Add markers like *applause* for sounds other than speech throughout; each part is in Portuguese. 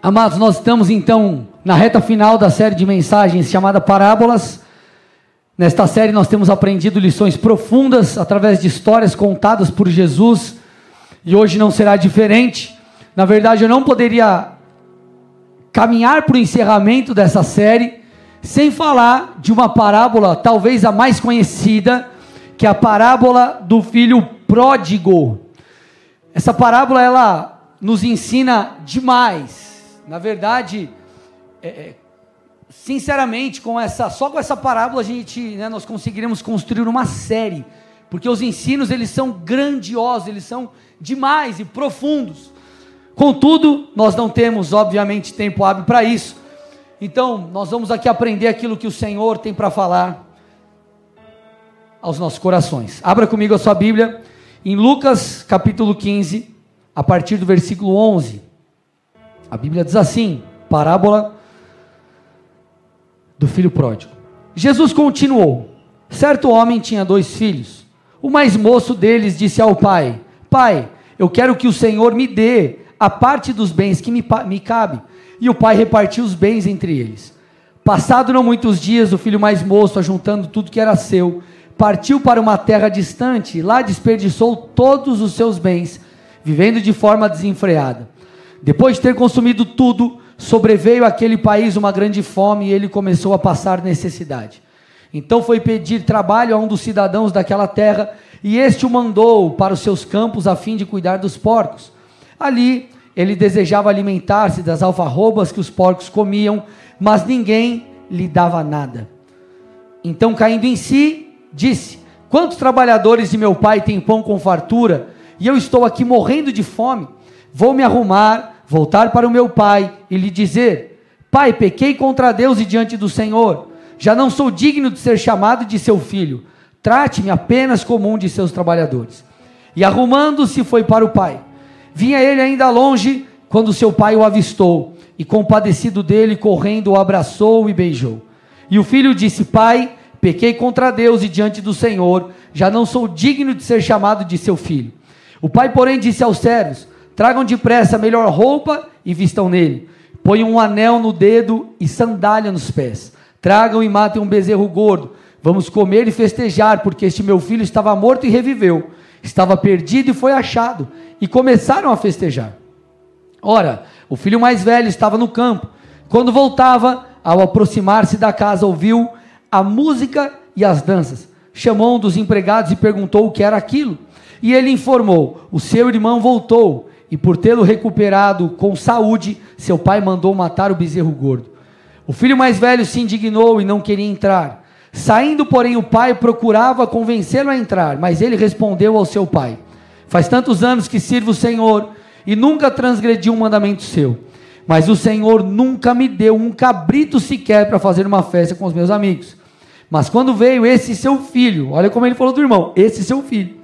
Amados, nós estamos então na reta final da série de mensagens chamada Parábolas. Nesta série nós temos aprendido lições profundas através de histórias contadas por Jesus e hoje não será diferente. Na verdade, eu não poderia caminhar para o encerramento dessa série sem falar de uma parábola, talvez a mais conhecida, que é a parábola do filho pródigo. Essa parábola ela nos ensina demais na verdade, é, é, sinceramente, com essa, só com essa parábola a gente, né, nós conseguiremos construir uma série, porque os ensinos eles são grandiosos, eles são demais e profundos. Contudo, nós não temos, obviamente, tempo hábil para isso. Então, nós vamos aqui aprender aquilo que o Senhor tem para falar aos nossos corações. Abra comigo a sua Bíblia em Lucas capítulo 15, a partir do versículo 11. A Bíblia diz assim: parábola do filho pródigo. Jesus continuou: Certo homem tinha dois filhos. O mais moço deles disse ao pai: Pai, eu quero que o Senhor me dê a parte dos bens que me, me cabe. E o pai repartiu os bens entre eles. Passado não muitos dias, o filho mais moço, ajuntando tudo que era seu, partiu para uma terra distante, lá desperdiçou todos os seus bens, vivendo de forma desenfreada. Depois de ter consumido tudo, sobreveio àquele país uma grande fome e ele começou a passar necessidade. Então foi pedir trabalho a um dos cidadãos daquela terra, e este o mandou para os seus campos a fim de cuidar dos porcos. Ali ele desejava alimentar-se das alfarrobas que os porcos comiam, mas ninguém lhe dava nada. Então, caindo em si, disse: Quantos trabalhadores de meu pai têm pão com fartura, e eu estou aqui morrendo de fome? Vou me arrumar, voltar para o meu pai e lhe dizer: Pai, pequei contra Deus e diante do Senhor. Já não sou digno de ser chamado de seu filho. Trate-me apenas como um de seus trabalhadores. E arrumando-se, foi para o pai. Vinha ele ainda longe quando seu pai o avistou, e compadecido dele, correndo, o abraçou e beijou. E o filho disse: Pai, pequei contra Deus e diante do Senhor, já não sou digno de ser chamado de seu filho. O pai, porém, disse aos servos: Tragam depressa a melhor roupa e vistam nele. Ponham um anel no dedo e sandália nos pés. Tragam e matem um bezerro gordo. Vamos comer e festejar, porque este meu filho estava morto e reviveu. Estava perdido e foi achado. E começaram a festejar. Ora, o filho mais velho estava no campo. Quando voltava, ao aproximar-se da casa, ouviu a música e as danças. Chamou um dos empregados e perguntou o que era aquilo. E ele informou: O seu irmão voltou e por tê-lo recuperado com saúde, seu pai mandou matar o bezerro gordo. O filho mais velho se indignou e não queria entrar. Saindo, porém, o pai procurava convencê-lo a entrar, mas ele respondeu ao seu pai: Faz tantos anos que sirvo o Senhor e nunca transgredi um mandamento seu. Mas o Senhor nunca me deu um cabrito sequer para fazer uma festa com os meus amigos. Mas quando veio esse seu filho, olha como ele falou do irmão, esse seu filho,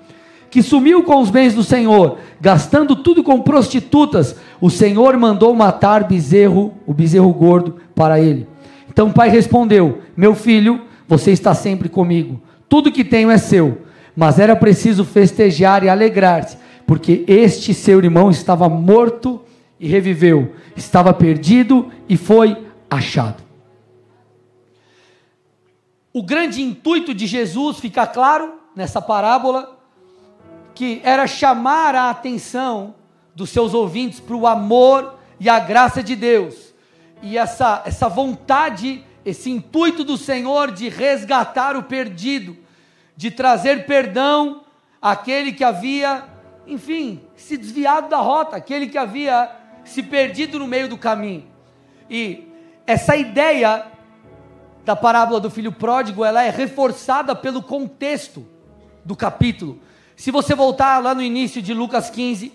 que sumiu com os bens do Senhor, gastando tudo com prostitutas, o Senhor mandou matar bezerro, o bezerro gordo, para ele. Então o pai respondeu: Meu filho, você está sempre comigo, tudo que tenho é seu. Mas era preciso festejar e alegrar-se, porque este seu irmão estava morto e reviveu, estava perdido e foi achado. O grande intuito de Jesus fica claro nessa parábola que era chamar a atenção dos seus ouvintes para o amor e a graça de Deus. E essa, essa vontade, esse intuito do Senhor de resgatar o perdido, de trazer perdão àquele que havia, enfim, se desviado da rota, aquele que havia se perdido no meio do caminho. E essa ideia da parábola do filho pródigo, ela é reforçada pelo contexto do capítulo. Se você voltar lá no início de Lucas 15,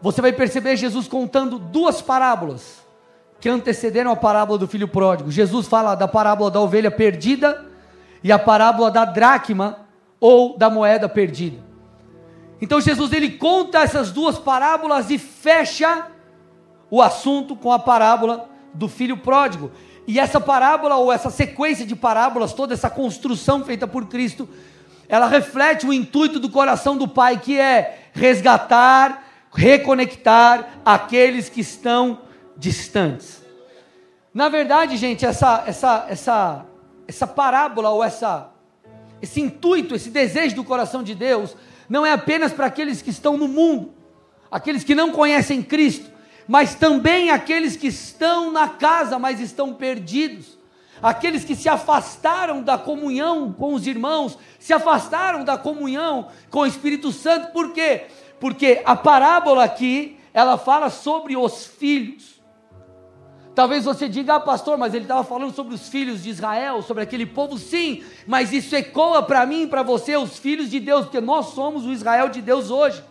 você vai perceber Jesus contando duas parábolas que antecederam a parábola do filho pródigo. Jesus fala da parábola da ovelha perdida e a parábola da dracma ou da moeda perdida. Então Jesus ele conta essas duas parábolas e fecha o assunto com a parábola do filho pródigo. E essa parábola ou essa sequência de parábolas, toda essa construção feita por Cristo, ela reflete o intuito do coração do Pai, que é resgatar, reconectar aqueles que estão distantes. Na verdade, gente, essa, essa, essa, essa parábola ou essa, esse intuito, esse desejo do coração de Deus, não é apenas para aqueles que estão no mundo, aqueles que não conhecem Cristo, mas também aqueles que estão na casa, mas estão perdidos, aqueles que se afastaram da comunhão com os irmãos, se afastaram da comunhão com o Espírito Santo, por quê? Porque a parábola aqui, ela fala sobre os filhos. Talvez você diga, ah, pastor, mas ele estava falando sobre os filhos de Israel, sobre aquele povo, sim, mas isso ecoa para mim e para você, os filhos de Deus, porque nós somos o Israel de Deus hoje.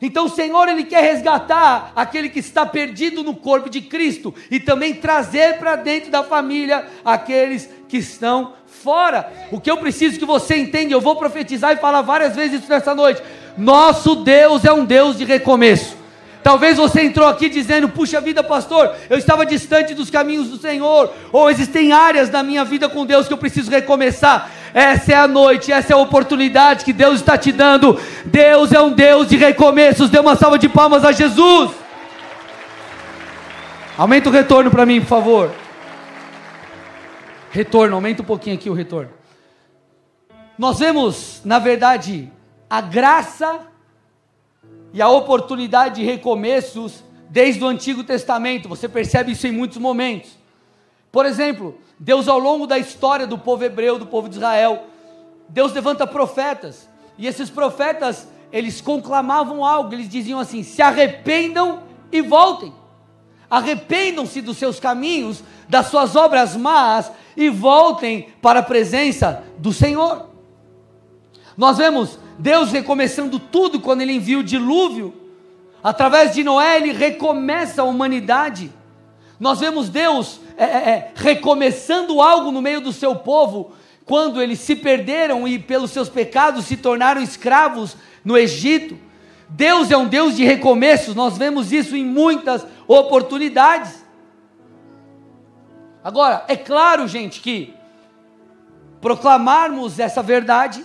Então o Senhor, Ele quer resgatar aquele que está perdido no corpo de Cristo e também trazer para dentro da família aqueles que estão fora. O que eu preciso que você entenda, eu vou profetizar e falar várias vezes isso nessa noite. Nosso Deus é um Deus de recomeço. Talvez você entrou aqui dizendo: Puxa vida, pastor, eu estava distante dos caminhos do Senhor, ou existem áreas da minha vida com Deus que eu preciso recomeçar. Essa é a noite, essa é a oportunidade que Deus está te dando. Deus é um Deus de recomeços. Dê uma salva de palmas a Jesus. Aumenta o retorno para mim, por favor. Retorno, aumenta um pouquinho aqui o retorno. Nós vemos, na verdade, a graça e a oportunidade de recomeços desde o Antigo Testamento. Você percebe isso em muitos momentos. Por exemplo, Deus ao longo da história do povo hebreu, do povo de Israel, Deus levanta profetas, e esses profetas, eles conclamavam algo, eles diziam assim: se arrependam e voltem. Arrependam-se dos seus caminhos, das suas obras más e voltem para a presença do Senhor. Nós vemos Deus recomeçando tudo quando ele envia o dilúvio. Através de Noé, ele recomeça a humanidade. Nós vemos Deus é, é, é, recomeçando algo no meio do seu povo, quando eles se perderam e pelos seus pecados se tornaram escravos no Egito. Deus é um Deus de recomeços, nós vemos isso em muitas oportunidades. Agora, é claro, gente, que proclamarmos essa verdade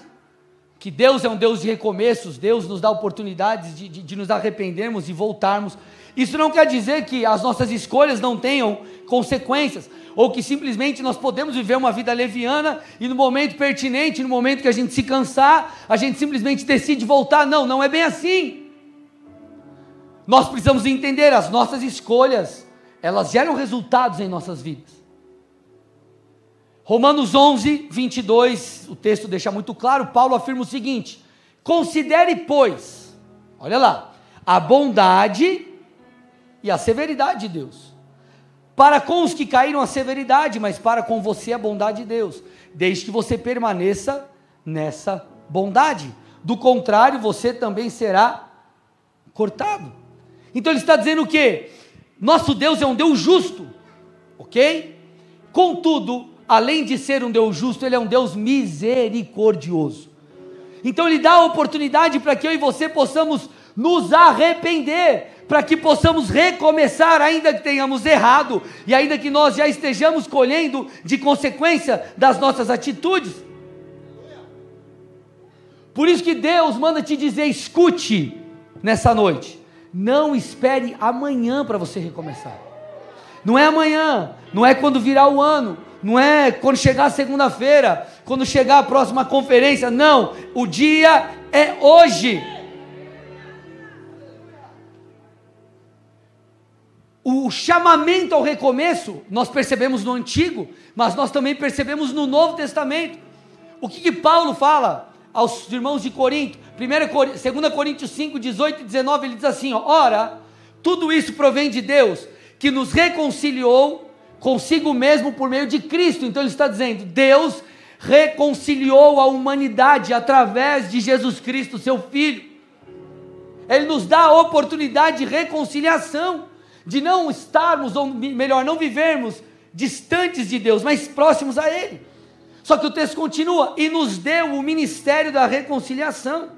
que Deus é um Deus de recomeços, Deus nos dá oportunidades de, de, de, nos arrependermos e voltarmos. Isso não quer dizer que as nossas escolhas não tenham consequências, ou que simplesmente nós podemos viver uma vida leviana e no momento pertinente, no momento que a gente se cansar, a gente simplesmente decide voltar. Não, não é bem assim. Nós precisamos entender as nossas escolhas, elas geram resultados em nossas vidas. Romanos 11, 22, o texto deixa muito claro, Paulo afirma o seguinte: Considere, pois, olha lá, a bondade e a severidade de Deus. Para com os que caíram a severidade, mas para com você a bondade de Deus, desde que você permaneça nessa bondade. Do contrário, você também será cortado. Então ele está dizendo o quê? Nosso Deus é um Deus justo, ok? Contudo, além de ser um Deus justo, Ele é um Deus misericordioso. Então Ele dá a oportunidade para que eu e você possamos nos arrepender, para que possamos recomeçar, ainda que tenhamos errado, e ainda que nós já estejamos colhendo de consequência das nossas atitudes. Por isso que Deus manda te dizer: escute nessa noite, não espere amanhã para você recomeçar. Não é amanhã, não é quando virar o ano, não é quando chegar a segunda-feira, quando chegar a próxima conferência, não, o dia é hoje. O chamamento ao recomeço, nós percebemos no Antigo, mas nós também percebemos no Novo Testamento. O que, que Paulo fala aos irmãos de Corinto? 2 Coríntios 5, 18 e 19, ele diz assim: ó, Ora, tudo isso provém de Deus, que nos reconciliou consigo mesmo por meio de Cristo. Então ele está dizendo: Deus reconciliou a humanidade através de Jesus Cristo, seu Filho. Ele nos dá a oportunidade de reconciliação, de não estarmos, ou melhor, não vivermos distantes de Deus, mas próximos a Ele. Só que o texto continua: e nos deu o ministério da reconciliação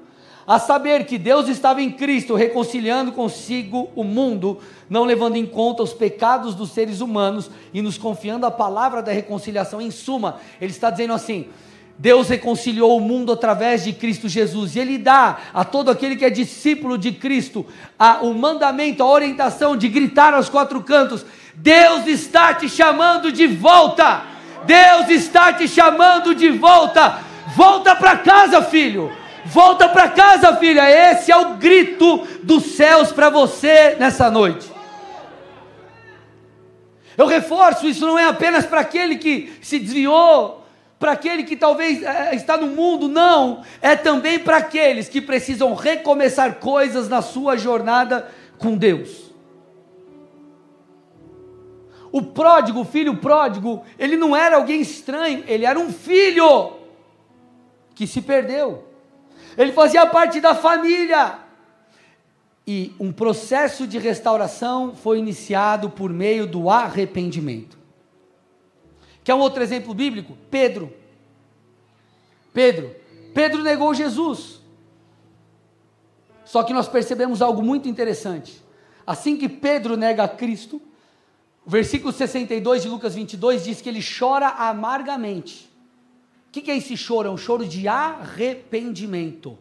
a saber que Deus estava em Cristo reconciliando consigo o mundo, não levando em conta os pecados dos seres humanos e nos confiando a palavra da reconciliação. Em suma, ele está dizendo assim: Deus reconciliou o mundo através de Cristo Jesus, e Ele dá a todo aquele que é discípulo de Cristo a, o mandamento, a orientação de gritar aos quatro cantos: Deus está te chamando de volta! Deus está te chamando de volta! Volta para casa, filho! Volta para casa, filha! Esse é o grito dos céus para você nessa noite. Eu reforço, isso não é apenas para aquele que se desviou para aquele que talvez é, está no mundo, não, é também para aqueles que precisam recomeçar coisas na sua jornada com Deus. O pródigo, o filho pródigo, ele não era alguém estranho, ele era um filho que se perdeu. Ele fazia parte da família. E um processo de restauração foi iniciado por meio do arrependimento. Quer um outro exemplo bíblico? Pedro. Pedro. Pedro negou Jesus. Só que nós percebemos algo muito interessante. Assim que Pedro nega Cristo, o versículo 62 de Lucas 22 diz que ele chora amargamente. O que é esse choro? É um choro de arrependimento.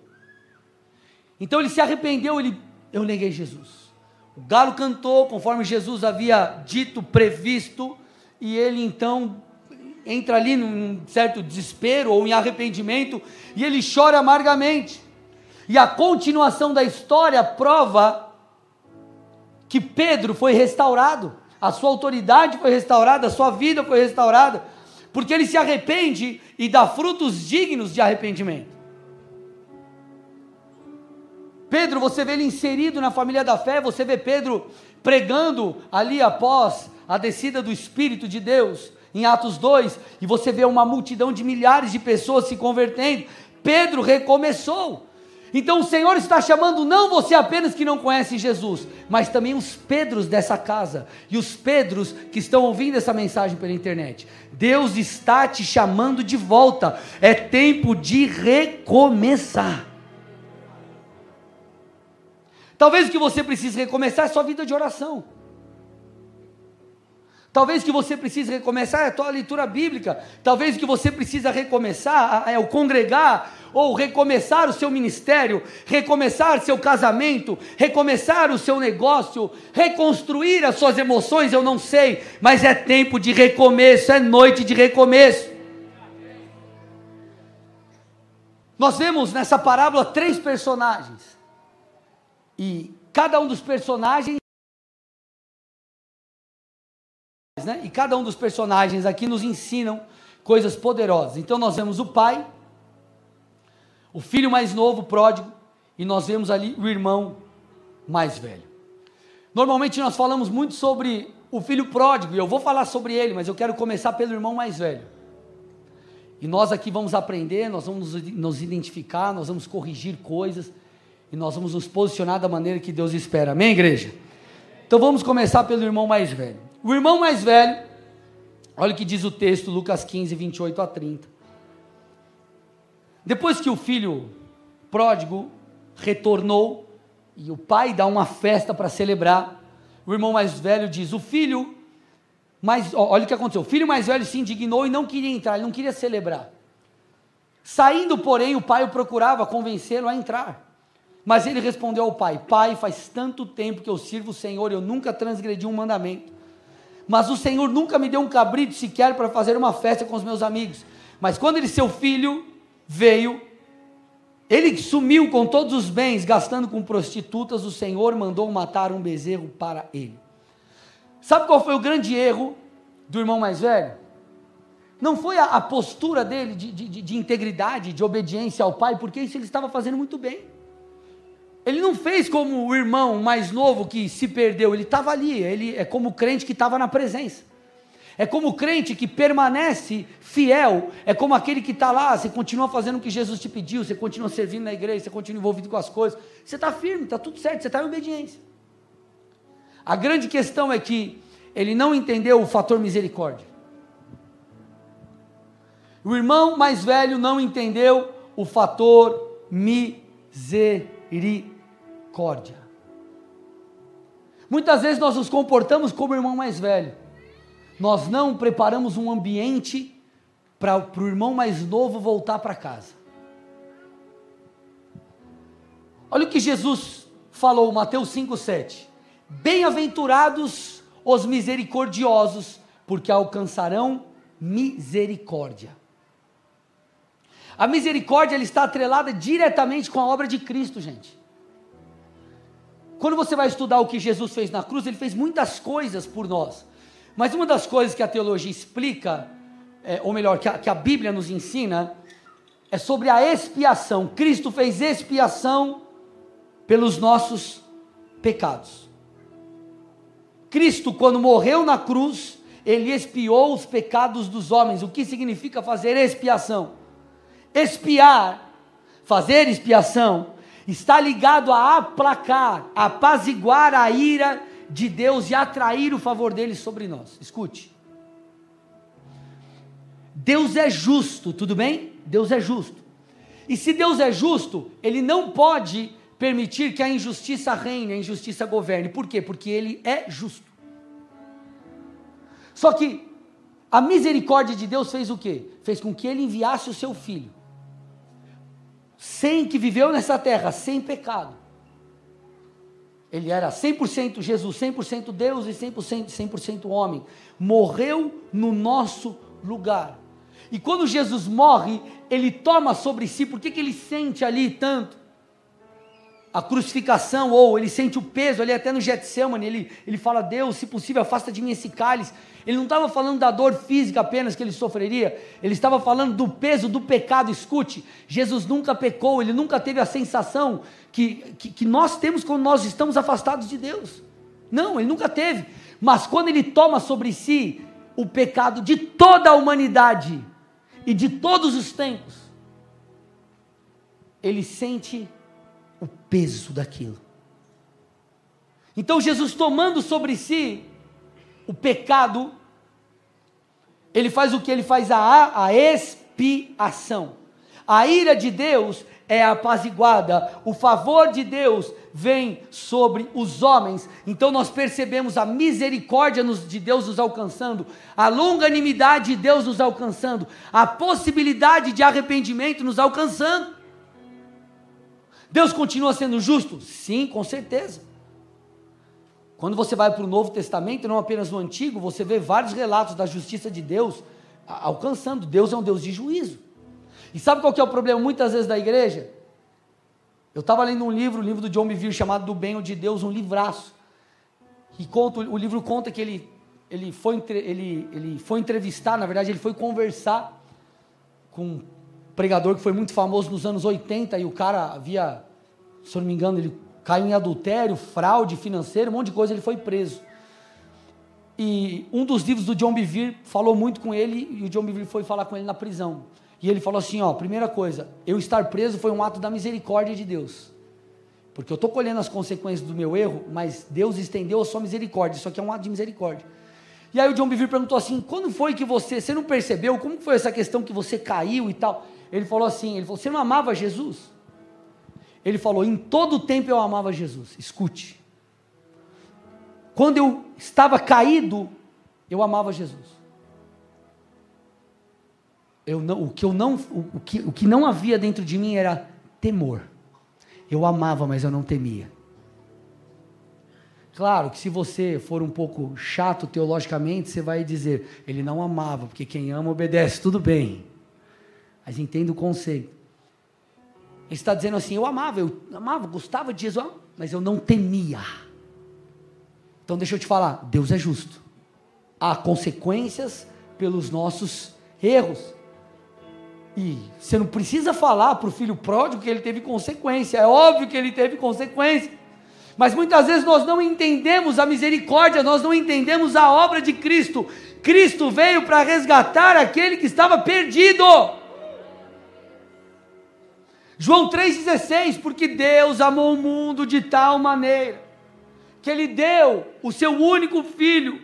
Então ele se arrependeu, ele, eu neguei Jesus. O galo cantou conforme Jesus havia dito, previsto, e ele então entra ali num certo desespero ou em arrependimento e ele chora amargamente. E a continuação da história prova que Pedro foi restaurado, a sua autoridade foi restaurada, a sua vida foi restaurada, porque ele se arrepende e dá frutos dignos de arrependimento. Pedro, você vê ele inserido na família da fé, você vê Pedro pregando ali após a descida do Espírito de Deus, em Atos 2, e você vê uma multidão de milhares de pessoas se convertendo. Pedro recomeçou. Então o Senhor está chamando não você apenas que não conhece Jesus, mas também os Pedros dessa casa e os Pedros que estão ouvindo essa mensagem pela internet. Deus está te chamando de volta. É tempo de recomeçar. Talvez o que você precise recomeçar é sua vida de oração. Talvez que você precise recomeçar é a tua leitura bíblica. Talvez que você precisa recomeçar é o congregar ou recomeçar o seu ministério, recomeçar seu casamento, recomeçar o seu negócio, reconstruir as suas emoções, eu não sei, mas é tempo de recomeço, é noite de recomeço. Nós vemos nessa parábola três personagens. E cada um dos personagens né? E cada um dos personagens aqui nos ensinam coisas poderosas. Então nós vemos o pai, o filho mais novo, pródigo, e nós vemos ali o irmão mais velho. Normalmente nós falamos muito sobre o filho pródigo, e eu vou falar sobre ele, mas eu quero começar pelo irmão mais velho. E nós aqui vamos aprender, nós vamos nos identificar, nós vamos corrigir coisas, e nós vamos nos posicionar da maneira que Deus espera. Amém, igreja? Então vamos começar pelo irmão mais velho. O irmão mais velho, olha o que diz o texto, Lucas 15, 28 a 30. Depois que o filho pródigo retornou e o pai dá uma festa para celebrar, o irmão mais velho diz: O filho mais, olha o que aconteceu. O filho mais velho se indignou e não queria entrar, ele não queria celebrar. Saindo, porém, o pai o procurava convencê-lo a entrar. Mas ele respondeu ao pai: Pai, faz tanto tempo que eu sirvo o Senhor, eu nunca transgredi um mandamento mas o Senhor nunca me deu um cabrito sequer para fazer uma festa com os meus amigos. Mas quando ele, seu filho, veio, ele sumiu com todos os bens, gastando com prostitutas, o Senhor mandou matar um bezerro para ele. Sabe qual foi o grande erro do irmão mais velho? Não foi a, a postura dele de, de, de integridade, de obediência ao pai, porque isso ele estava fazendo muito bem. Ele não fez como o irmão mais novo que se perdeu, ele estava ali, ele é como o crente que estava na presença. É como o crente que permanece fiel, é como aquele que está lá, você continua fazendo o que Jesus te pediu, você continua servindo na igreja, você continua envolvido com as coisas, você está firme, está tudo certo, você está em obediência. A grande questão é que ele não entendeu o fator misericórdia. O irmão mais velho não entendeu o fator misericórdia misericórdia. Muitas vezes nós nos comportamos como o irmão mais velho. Nós não preparamos um ambiente para o irmão mais novo voltar para casa. Olha o que Jesus falou, Mateus 5,7. Bem-aventurados os misericordiosos, porque alcançarão misericórdia. A misericórdia ela está atrelada diretamente com a obra de Cristo, gente. Quando você vai estudar o que Jesus fez na cruz, ele fez muitas coisas por nós. Mas uma das coisas que a teologia explica, é, ou melhor, que a, que a Bíblia nos ensina, é sobre a expiação. Cristo fez expiação pelos nossos pecados. Cristo, quando morreu na cruz, ele expiou os pecados dos homens. O que significa fazer expiação? Expiar, fazer expiação, está ligado a aplacar, apaziguar a ira de Deus e atrair o favor dele sobre nós. Escute. Deus é justo, tudo bem? Deus é justo. E se Deus é justo, ele não pode permitir que a injustiça reine, a injustiça governe. Por quê? Porque ele é justo. Só que a misericórdia de Deus fez o quê? Fez com que ele enviasse o seu filho, sem que viveu nessa terra, sem pecado. Ele era 100% Jesus, 100% Deus e 100%, 100 homem. Morreu no nosso lugar. E quando Jesus morre, ele toma sobre si, por que, que ele sente ali tanto? A crucificação, ou ele sente o peso ali até no Getsemane, ele, ele fala, Deus, se possível, afasta de mim esse cálice. Ele não estava falando da dor física apenas que ele sofreria, ele estava falando do peso do pecado. Escute, Jesus nunca pecou, ele nunca teve a sensação que, que, que nós temos quando nós estamos afastados de Deus. Não, ele nunca teve. Mas quando ele toma sobre si o pecado de toda a humanidade e de todos os tempos, ele sente o peso daquilo. Então Jesus tomando sobre si o pecado, ele faz o que? Ele faz a, a expiação. A ira de Deus é apaziguada, o favor de Deus vem sobre os homens. Então nós percebemos a misericórdia de Deus nos alcançando, a longanimidade de Deus nos alcançando, a possibilidade de arrependimento nos alcançando. Deus continua sendo justo? Sim, com certeza. Quando você vai para o Novo Testamento, não apenas no Antigo, você vê vários relatos da justiça de Deus alcançando. Deus é um Deus de juízo. E sabe qual que é o problema muitas vezes da igreja? Eu estava lendo um livro, o um livro do John Bevere, chamado Do Bem ou de Deus, um livraço. E conta, o livro conta que ele, ele, foi, ele, ele foi entrevistar, na verdade, ele foi conversar com pregador que foi muito famoso nos anos 80 e o cara havia, se eu não me engano, ele caiu em adultério, fraude financeiro, um monte de coisa, ele foi preso. E um dos livros do John Bevere falou muito com ele e o John Bevere foi falar com ele na prisão. E ele falou assim, ó, primeira coisa, eu estar preso foi um ato da misericórdia de Deus. Porque eu estou colhendo as consequências do meu erro, mas Deus estendeu a sua misericórdia. Isso aqui é um ato de misericórdia. E aí o John Bevere perguntou assim: quando foi que você, você não percebeu? Como foi essa questão que você caiu e tal? Ele falou assim: ele falou, você não amava Jesus? Ele falou: em todo o tempo eu amava Jesus. Escute. Quando eu estava caído, eu amava Jesus. Eu não, o, que eu não, o, que, o que não havia dentro de mim era temor. Eu amava, mas eu não temia. Claro que se você for um pouco chato teologicamente, você vai dizer, ele não amava, porque quem ama obedece, tudo bem mas entenda o conceito. Ele está dizendo assim: eu amava, eu amava, gostava de Jesus, mas eu não temia. Então deixa eu te falar: Deus é justo. Há consequências pelos nossos erros. E você não precisa falar para o filho pródigo que ele teve consequência, é óbvio que ele teve consequência. Mas muitas vezes nós não entendemos a misericórdia, nós não entendemos a obra de Cristo. Cristo veio para resgatar aquele que estava perdido. João 3,16, porque Deus amou o mundo de tal maneira, que Ele deu o seu único filho,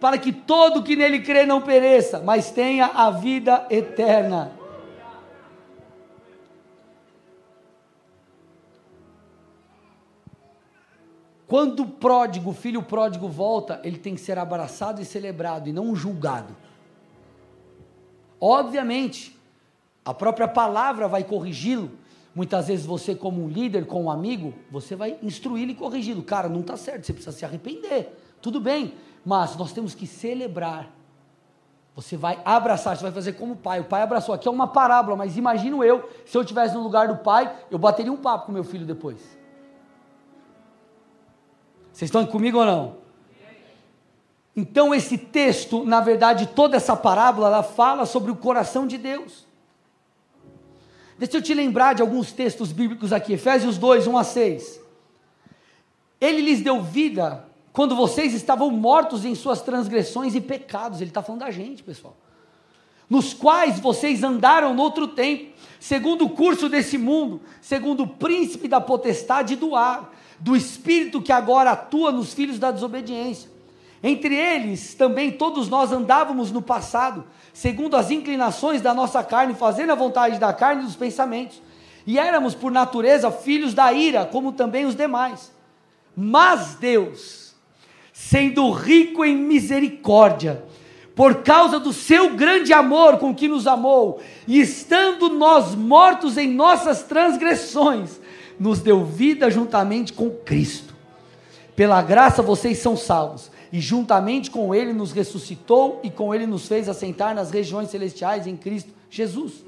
para que todo que nele crê não pereça, mas tenha a vida eterna. Quando o pródigo, o filho pródigo volta, ele tem que ser abraçado e celebrado, e não julgado. Obviamente, a própria palavra vai corrigi-lo. Muitas vezes você, como um líder, como um amigo, você vai instruí-lo e corrigi-lo. Cara, não está certo, você precisa se arrepender. Tudo bem, mas nós temos que celebrar. Você vai abraçar, você vai fazer como o pai. O pai abraçou. Aqui é uma parábola, mas imagino eu, se eu estivesse no lugar do pai, eu bateria um papo com meu filho depois. Vocês estão comigo ou não? Então esse texto, na verdade, toda essa parábola, ela fala sobre o coração de Deus. Deixa eu te lembrar de alguns textos bíblicos aqui, Efésios 2, 1 a 6. Ele lhes deu vida quando vocês estavam mortos em suas transgressões e pecados. Ele está falando da gente, pessoal. Nos quais vocês andaram no outro tempo, segundo o curso desse mundo, segundo o príncipe da potestade do ar do espírito que agora atua nos filhos da desobediência. Entre eles também todos nós andávamos no passado, segundo as inclinações da nossa carne, fazendo a vontade da carne e dos pensamentos. E éramos por natureza filhos da ira, como também os demais. Mas Deus, sendo rico em misericórdia, por causa do seu grande amor com que nos amou, e estando nós mortos em nossas transgressões, nos deu vida juntamente com Cristo. Pela graça vocês são salvos, e juntamente com Ele nos ressuscitou e com Ele nos fez assentar nas regiões celestiais em Cristo Jesus.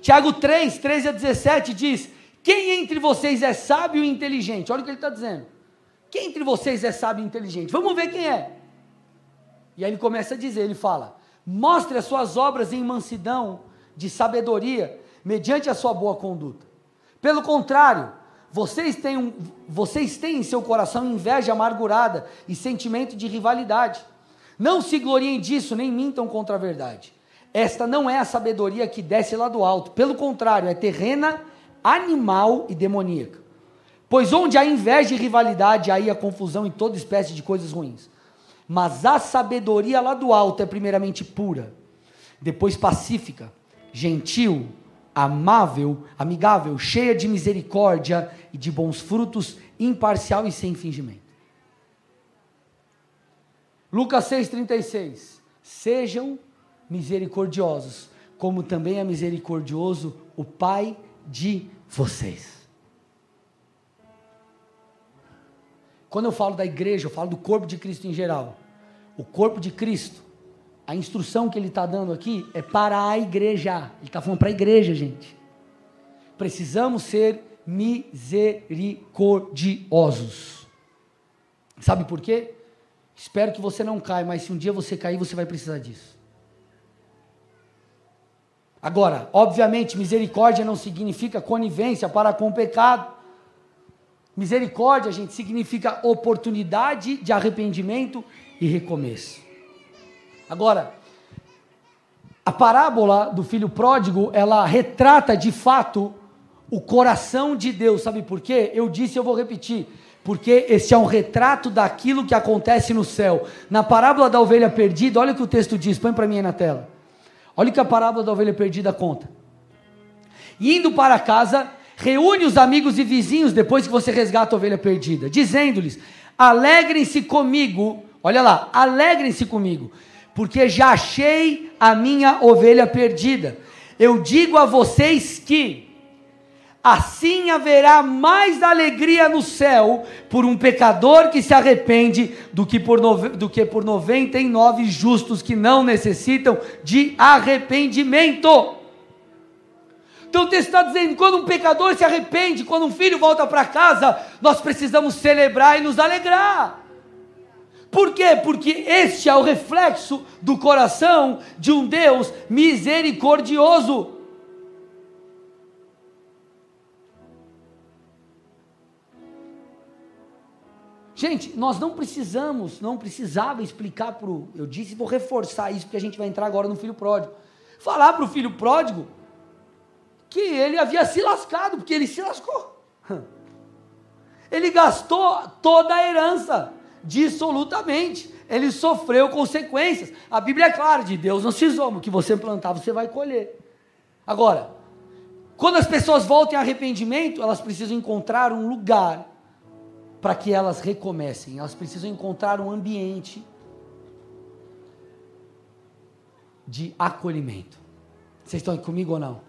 Tiago 3, 13 a 17 diz: Quem entre vocês é sábio e inteligente? Olha o que ele está dizendo. Quem entre vocês é sábio e inteligente? Vamos ver quem é. E aí ele começa a dizer: ele fala, mostre as suas obras em mansidão de sabedoria, mediante a sua boa conduta. Pelo contrário, vocês têm, um, vocês têm em seu coração inveja amargurada e sentimento de rivalidade. Não se gloriem disso, nem mintam contra a verdade. Esta não é a sabedoria que desce lá do alto, pelo contrário, é terrena, animal e demoníaca. Pois onde há inveja e rivalidade, aí há confusão e toda espécie de coisas ruins. Mas a sabedoria lá do alto é primeiramente pura, depois pacífica, gentil, amável, amigável, cheia de misericórdia e de bons frutos, imparcial e sem fingimento. Lucas 6,36. Sejam misericordiosos, como também é misericordioso o Pai de vocês. Quando eu falo da igreja, eu falo do corpo de Cristo em geral. O corpo de Cristo a instrução que ele está dando aqui é para a igreja. Ele está falando para a igreja, gente. Precisamos ser misericordiosos. Sabe por quê? Espero que você não caia, mas se um dia você cair, você vai precisar disso. Agora, obviamente, misericórdia não significa conivência para com o pecado. Misericórdia, gente, significa oportunidade de arrependimento e recomeço. Agora, a parábola do filho pródigo, ela retrata de fato o coração de Deus. Sabe por quê? Eu disse, eu vou repetir. Porque esse é um retrato daquilo que acontece no céu. Na parábola da ovelha perdida, olha o que o texto diz, põe para mim aí na tela. Olha o que a parábola da ovelha perdida conta. Indo para casa, reúne os amigos e vizinhos depois que você resgata a ovelha perdida, dizendo-lhes: Alegrem-se comigo. Olha lá, alegrem-se comigo porque já achei a minha ovelha perdida. Eu digo a vocês que assim haverá mais alegria no céu por um pecador que se arrepende do que por, do que por 99 justos que não necessitam de arrependimento. Então o texto está dizendo: quando um pecador se arrepende, quando um filho volta para casa, nós precisamos celebrar e nos alegrar. Por quê? Porque este é o reflexo do coração de um Deus misericordioso. Gente, nós não precisamos, não precisava explicar para o. Eu disse, vou reforçar isso, porque a gente vai entrar agora no filho pródigo. Falar para o filho pródigo que ele havia se lascado, porque ele se lascou. Ele gastou toda a herança dissolutamente. Ele sofreu consequências. A Bíblia é clara, de Deus não se zomba, o que você plantar você vai colher. Agora, quando as pessoas voltam em arrependimento, elas precisam encontrar um lugar para que elas recomecem. Elas precisam encontrar um ambiente. de acolhimento. Vocês estão comigo ou não?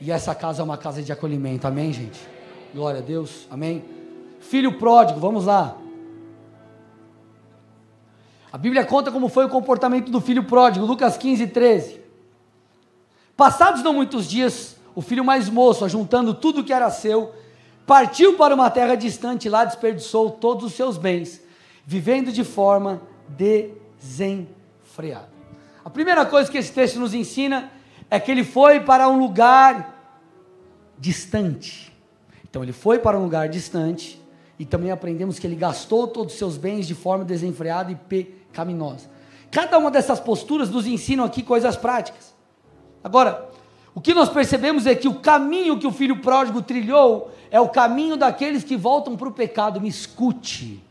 E essa casa é uma casa de acolhimento, amém, gente? Glória a Deus, amém? Filho pródigo, vamos lá. A Bíblia conta como foi o comportamento do filho pródigo, Lucas 15, 13. Passados não muitos dias, o filho mais moço, ajuntando tudo que era seu, partiu para uma terra distante e lá desperdiçou todos os seus bens, vivendo de forma desenfreada. A primeira coisa que esse texto nos ensina é que ele foi para um lugar distante. Então ele foi para um lugar distante e também aprendemos que ele gastou todos os seus bens de forma desenfreada e pecaminosa. Cada uma dessas posturas nos ensinam aqui coisas práticas. Agora, o que nós percebemos é que o caminho que o filho pródigo trilhou é o caminho daqueles que voltam para o pecado. Me escute.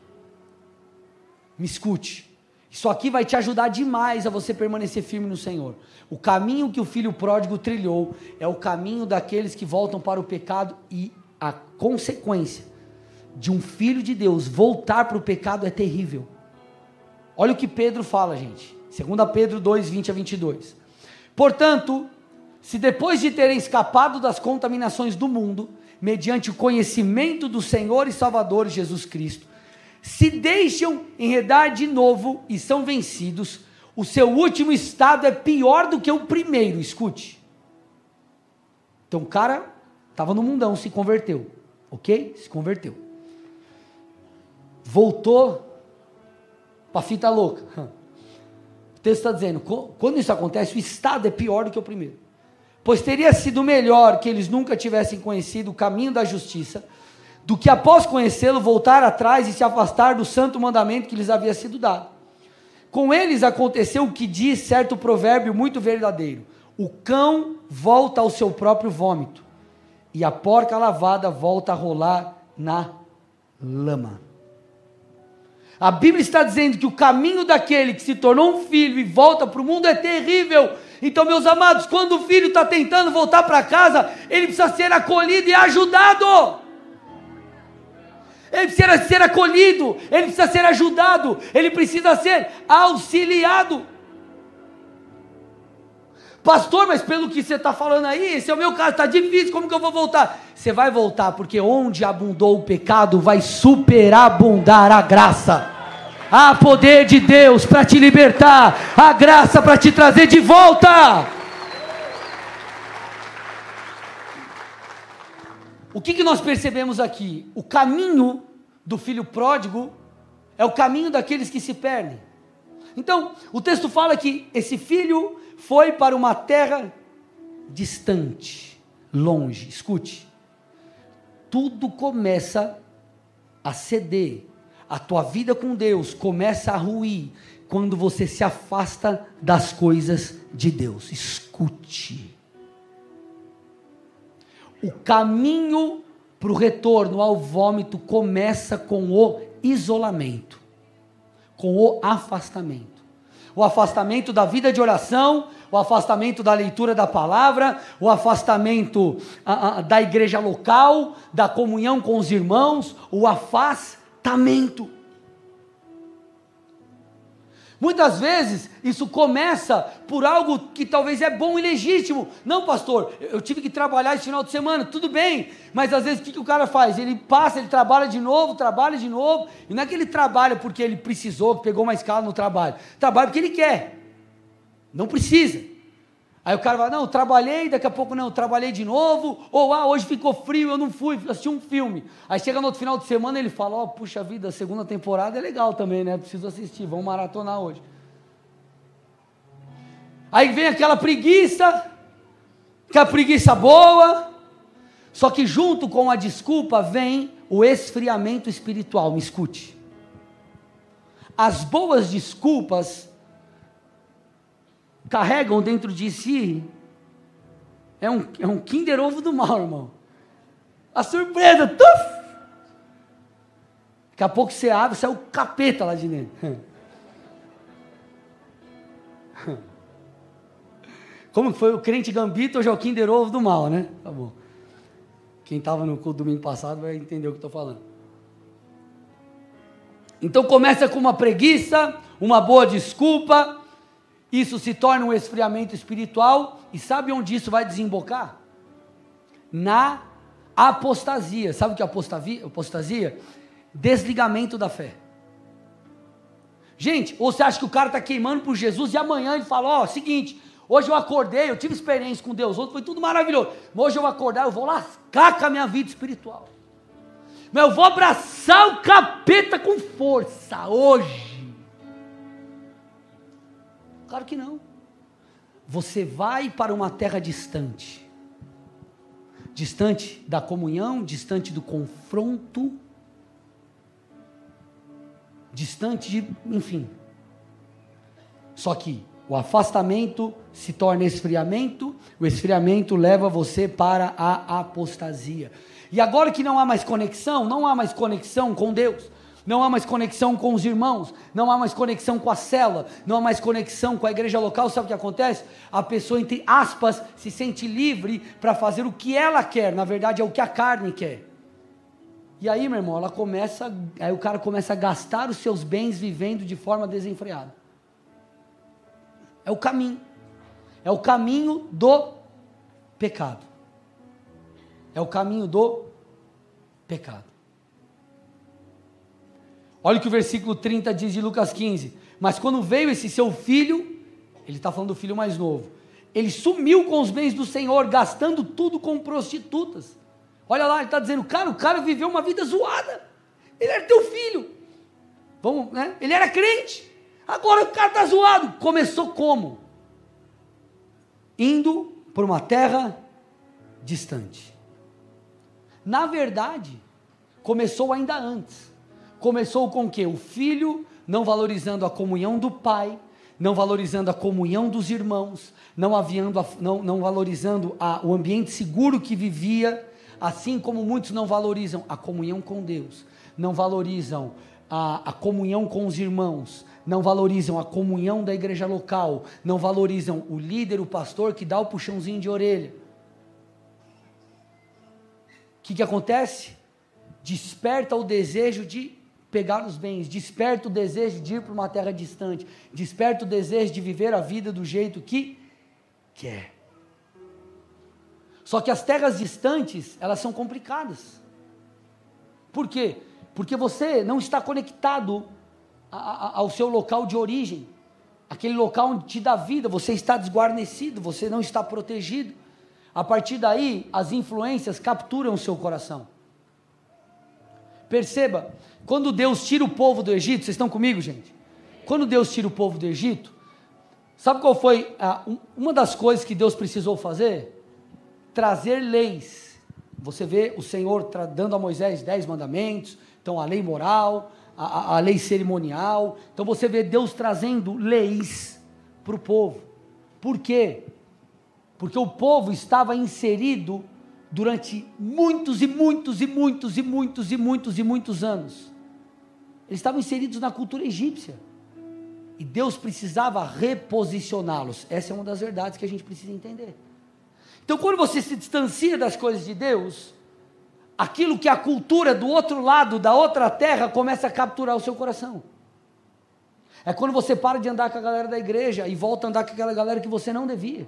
Me escute. Isso aqui vai te ajudar demais a você permanecer firme no Senhor. O caminho que o filho pródigo trilhou é o caminho daqueles que voltam para o pecado e a consequência de um filho de Deus voltar para o pecado é terrível. Olha o que Pedro fala, gente. 2 Pedro 2, 20 a 22. Portanto, se depois de terem escapado das contaminações do mundo, mediante o conhecimento do Senhor e Salvador Jesus Cristo, se deixam enredar de novo e são vencidos, o seu último estado é pior do que o primeiro, escute. Então o cara estava no mundão, se converteu, ok? Se converteu voltou para fita louca. O texto está dizendo: quando isso acontece, o estado é pior do que o primeiro. Pois teria sido melhor que eles nunca tivessem conhecido o caminho da justiça, do que após conhecê-lo voltar atrás e se afastar do santo mandamento que lhes havia sido dado. Com eles aconteceu o que diz certo provérbio muito verdadeiro: o cão volta ao seu próprio vômito, e a porca lavada volta a rolar na lama. A Bíblia está dizendo que o caminho daquele que se tornou um filho e volta para o mundo é terrível. Então, meus amados, quando o filho está tentando voltar para casa, ele precisa ser acolhido e ajudado. Ele precisa ser acolhido, ele precisa ser ajudado, ele precisa ser auxiliado. Pastor, mas pelo que você está falando aí, esse é o meu caso, está difícil, como que eu vou voltar? Você vai voltar, porque onde abundou o pecado, vai superabundar a graça. Há poder de Deus para te libertar, a graça para te trazer de volta. O que, que nós percebemos aqui? O caminho do filho pródigo é o caminho daqueles que se perdem. Então, o texto fala que esse filho foi para uma terra distante, longe. Escute, tudo começa a ceder, a tua vida com Deus começa a ruir quando você se afasta das coisas de Deus. Escute. O caminho para o retorno ao vômito começa com o isolamento, com o afastamento o afastamento da vida de oração, o afastamento da leitura da palavra, o afastamento a, a, da igreja local, da comunhão com os irmãos, o afastamento. Muitas vezes isso começa por algo que talvez é bom e legítimo. Não, pastor, eu tive que trabalhar esse final de semana, tudo bem, mas às vezes o que, que o cara faz? Ele passa, ele trabalha de novo, trabalha de novo, e não é que ele trabalha porque ele precisou, pegou uma escala no trabalho, trabalha porque ele quer, não precisa. Aí o cara vai, não, trabalhei, daqui a pouco não, trabalhei de novo, ou ah, hoje ficou frio, eu não fui, assisti um filme. Aí chega no outro final de semana ele fala, ó, oh, puxa vida, a segunda temporada é legal também, né? Preciso assistir, vamos maratonar hoje. Aí vem aquela preguiça, aquela preguiça boa, só que junto com a desculpa vem o esfriamento espiritual, me escute. As boas desculpas carregam dentro de si é um, é um Kinder Ovo do mal, irmão. A surpresa, tuf! Daqui a pouco você abre, sai o capeta lá de dentro. Como foi o crente gambito, hoje é o Kinder Ovo do mal, né? Tá bom. Quem estava no culto domingo passado vai entender o que estou falando. Então começa com uma preguiça, uma boa desculpa, isso se torna um esfriamento espiritual, e sabe onde isso vai desembocar? Na apostasia. Sabe o que é apostasia? Desligamento da fé. Gente, ou você acha que o cara está queimando por Jesus e amanhã ele fala: Ó, oh, seguinte, hoje eu acordei, eu tive experiência com Deus, ontem foi tudo maravilhoso, mas hoje eu vou acordar, eu vou lascar com a minha vida espiritual. Mas eu vou abraçar o capeta com força hoje. Claro que não. Você vai para uma terra distante distante da comunhão, distante do confronto, distante de, enfim. Só que o afastamento se torna esfriamento, o esfriamento leva você para a apostasia. E agora que não há mais conexão, não há mais conexão com Deus, não há mais conexão com os irmãos, não há mais conexão com a cela, não há mais conexão com a igreja local, sabe o que acontece? A pessoa, entre aspas, se sente livre para fazer o que ela quer, na verdade é o que a carne quer. E aí, meu irmão, ela começa, aí o cara começa a gastar os seus bens vivendo de forma desenfreada. É o caminho. É o caminho do pecado. É o caminho do pecado. Olha o que o versículo 30 diz de Lucas 15. Mas quando veio esse seu filho, ele está falando do filho mais novo, ele sumiu com os bens do Senhor, gastando tudo com prostitutas. Olha lá, ele está dizendo, cara, o cara viveu uma vida zoada. Ele era teu filho. Vamos, né? Ele era crente. Agora o cara está zoado. Começou como? Indo para uma terra distante. Na verdade, começou ainda antes. Começou com o que? O filho não valorizando a comunhão do pai, não valorizando a comunhão dos irmãos, não, aviando a, não, não valorizando a, o ambiente seguro que vivia, assim como muitos não valorizam a comunhão com Deus, não valorizam a, a comunhão com os irmãos, não valorizam a comunhão da igreja local, não valorizam o líder, o pastor que dá o puxãozinho de orelha. O que, que acontece? Desperta o desejo de pegar os bens, desperta o desejo de ir para uma terra distante, desperta o desejo de viver a vida do jeito que quer. Só que as terras distantes, elas são complicadas. Por quê? Porque você não está conectado a, a, ao seu local de origem, aquele local onde te dá vida, você está desguarnecido, você não está protegido. A partir daí, as influências capturam o seu coração. Perceba, quando Deus tira o povo do Egito, vocês estão comigo, gente? Quando Deus tira o povo do Egito, sabe qual foi a, uma das coisas que Deus precisou fazer? Trazer leis. Você vê o Senhor dando a Moisés dez mandamentos, então a lei moral, a, a lei cerimonial. Então você vê Deus trazendo leis para o povo. Por quê? Porque o povo estava inserido durante muitos e muitos e muitos e muitos e muitos e muitos anos. Eles estavam inseridos na cultura egípcia. E Deus precisava reposicioná-los. Essa é uma das verdades que a gente precisa entender. Então, quando você se distancia das coisas de Deus, aquilo que a cultura do outro lado, da outra terra, começa a capturar o seu coração. É quando você para de andar com a galera da igreja e volta a andar com aquela galera que você não devia.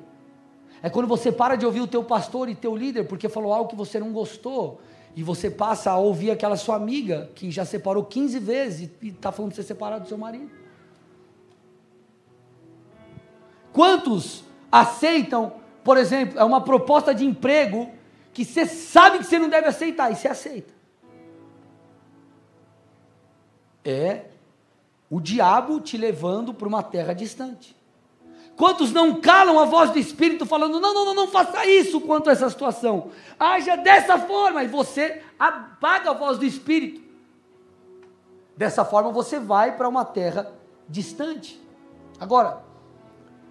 É quando você para de ouvir o teu pastor e teu líder porque falou algo que você não gostou e você passa a ouvir aquela sua amiga que já separou 15 vezes e está falando de ser separado do seu marido. Quantos aceitam, por exemplo, é uma proposta de emprego que você sabe que você não deve aceitar e você aceita? É o diabo te levando para uma terra distante. Quantos não calam a voz do Espírito falando, não, não, não, não faça isso quanto a essa situação. Haja dessa forma, e você apaga a voz do Espírito. Dessa forma você vai para uma terra distante. Agora,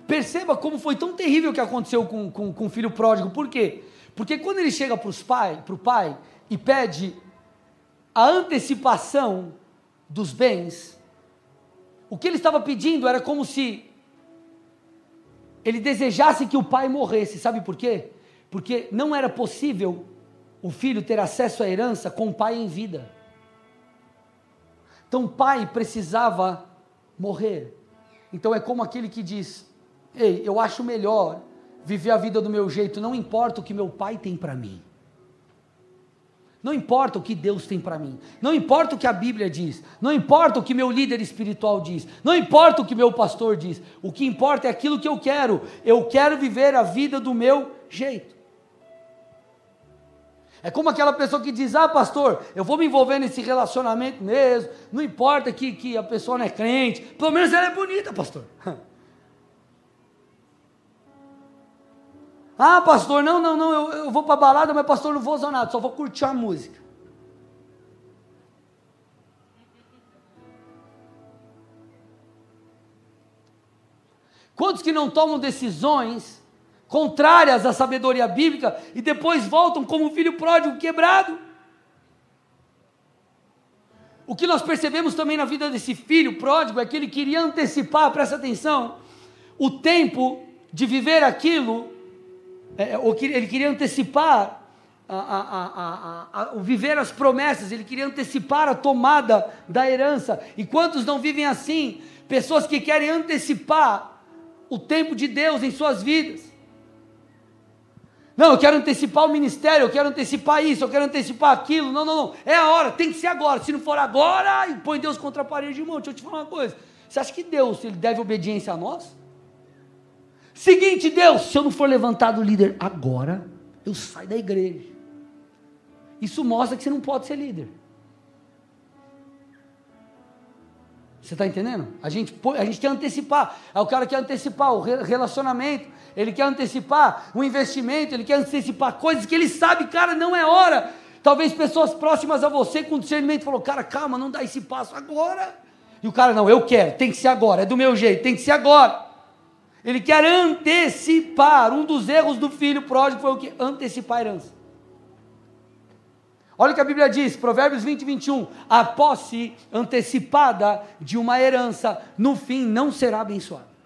perceba como foi tão terrível o que aconteceu com, com, com o filho pródigo. Por quê? Porque quando ele chega para pai, o pai e pede a antecipação dos bens, o que ele estava pedindo era como se ele desejasse que o pai morresse. Sabe por quê? Porque não era possível o filho ter acesso à herança com o pai em vida. Então o pai precisava morrer. Então é como aquele que diz: Ei, eu acho melhor viver a vida do meu jeito, não importa o que meu pai tem para mim. Não importa o que Deus tem para mim, não importa o que a Bíblia diz, não importa o que meu líder espiritual diz, não importa o que meu pastor diz, o que importa é aquilo que eu quero. Eu quero viver a vida do meu jeito. É como aquela pessoa que diz: Ah, pastor, eu vou me envolver nesse relacionamento mesmo, não importa que, que a pessoa não é crente, pelo menos ela é bonita, pastor. *laughs* Ah, pastor, não, não, não, eu, eu vou para balada, mas pastor, não vou usar nada, só vou curtir a música. Quantos que não tomam decisões contrárias à sabedoria bíblica e depois voltam como um filho pródigo quebrado? O que nós percebemos também na vida desse filho pródigo é que ele queria antecipar, presta atenção, o tempo de viver aquilo é, é ele queria antecipar a, a, a, o viver as promessas, ele queria antecipar a tomada da herança. E quantos não vivem assim? Pessoas que querem antecipar o tempo de Deus em suas vidas. Não, eu quero antecipar o ministério, eu quero antecipar isso, eu quero antecipar aquilo. Não, não, não. É a hora, tem que ser agora. Se não for agora, põe Deus contra a parede, irmão. Deixa eu te falar uma coisa. Você acha que Deus ele deve obediência a nós? Seguinte, Deus, se eu não for levantado líder agora, eu saio da igreja. Isso mostra que você não pode ser líder. Você está entendendo? A gente, a gente quer antecipar. O cara quer antecipar o relacionamento, ele quer antecipar o investimento, ele quer antecipar coisas que ele sabe, cara, não é hora. Talvez pessoas próximas a você com discernimento falou, cara, calma, não dá esse passo agora. E o cara, não, eu quero, tem que ser agora, é do meu jeito, tem que ser agora. Ele quer antecipar. Um dos erros do filho pródigo foi o que? Antecipar a herança. Olha o que a Bíblia diz, Provérbios 20, 21. A posse antecipada de uma herança, no fim, não será abençoada.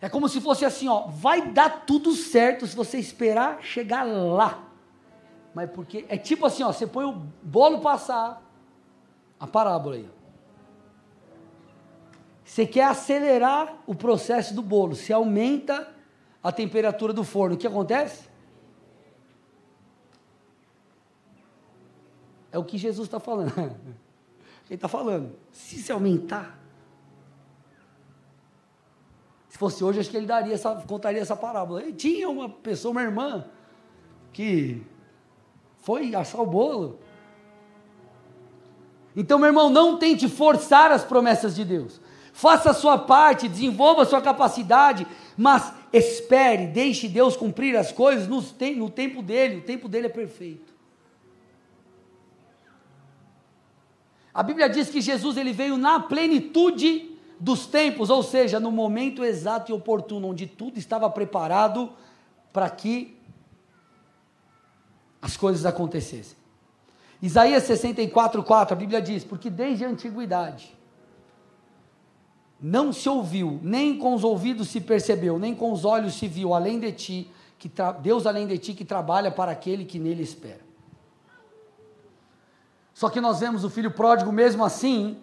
É como se fosse assim, ó, vai dar tudo certo se você esperar chegar lá. Mas porque é tipo assim, ó, você põe o bolo passar, a parábola aí. Você quer acelerar o processo do bolo, você aumenta a temperatura do forno. O que acontece? É o que Jesus está falando. *laughs* Ele está falando. Se se aumentar. Se fosse hoje, acho que ele daria essa, contaria essa parábola. E tinha uma pessoa, uma irmã, que foi assar o bolo. Então, meu irmão, não tente forçar as promessas de Deus faça a sua parte, desenvolva a sua capacidade, mas espere, deixe Deus cumprir as coisas no, no tempo dele, o tempo dele é perfeito. A Bíblia diz que Jesus ele veio na plenitude dos tempos, ou seja, no momento exato e oportuno, onde tudo estava preparado para que as coisas acontecessem. Isaías 64, 4, a Bíblia diz: Porque desde a antiguidade não se ouviu, nem com os ouvidos se percebeu, nem com os olhos se viu, além de ti, que Deus além de ti que trabalha para aquele que nele espera. Só que nós vemos o filho pródigo mesmo assim,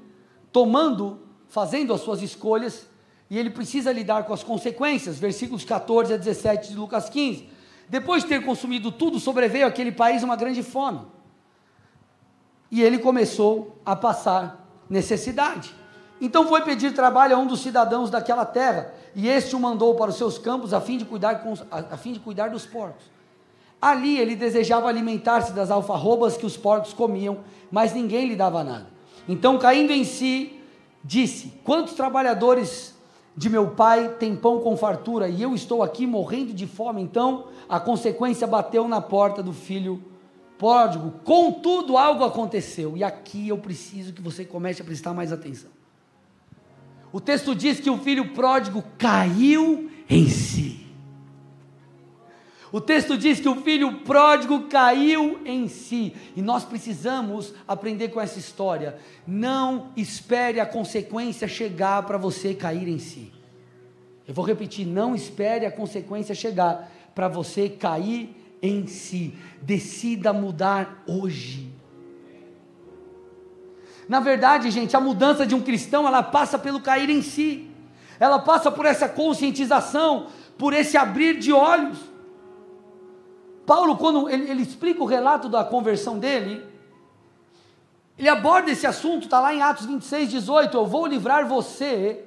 tomando, fazendo as suas escolhas, e ele precisa lidar com as consequências, versículos 14 a 17 de Lucas 15. Depois de ter consumido tudo, sobreveio àquele país uma grande fome. E ele começou a passar necessidade. Então foi pedir trabalho a um dos cidadãos daquela terra, e este o mandou para os seus campos a fim de cuidar, a fim de cuidar dos porcos. Ali ele desejava alimentar-se das alfarrobas que os porcos comiam, mas ninguém lhe dava nada. Então, caindo em si, disse: Quantos trabalhadores de meu pai têm pão com fartura, e eu estou aqui morrendo de fome? Então, a consequência bateu na porta do filho pródigo. Contudo, algo aconteceu, e aqui eu preciso que você comece a prestar mais atenção. O texto diz que o filho pródigo caiu em si. O texto diz que o filho pródigo caiu em si. E nós precisamos aprender com essa história. Não espere a consequência chegar para você cair em si. Eu vou repetir: não espere a consequência chegar para você cair em si. Decida mudar hoje. Na verdade, gente, a mudança de um cristão, ela passa pelo cair em si. ela passa por essa conscientização, por esse abrir de olhos. Paulo, quando ele, ele explica o relato da conversão dele, ele aborda esse assunto, está lá em Atos 26, 18: Eu vou livrar você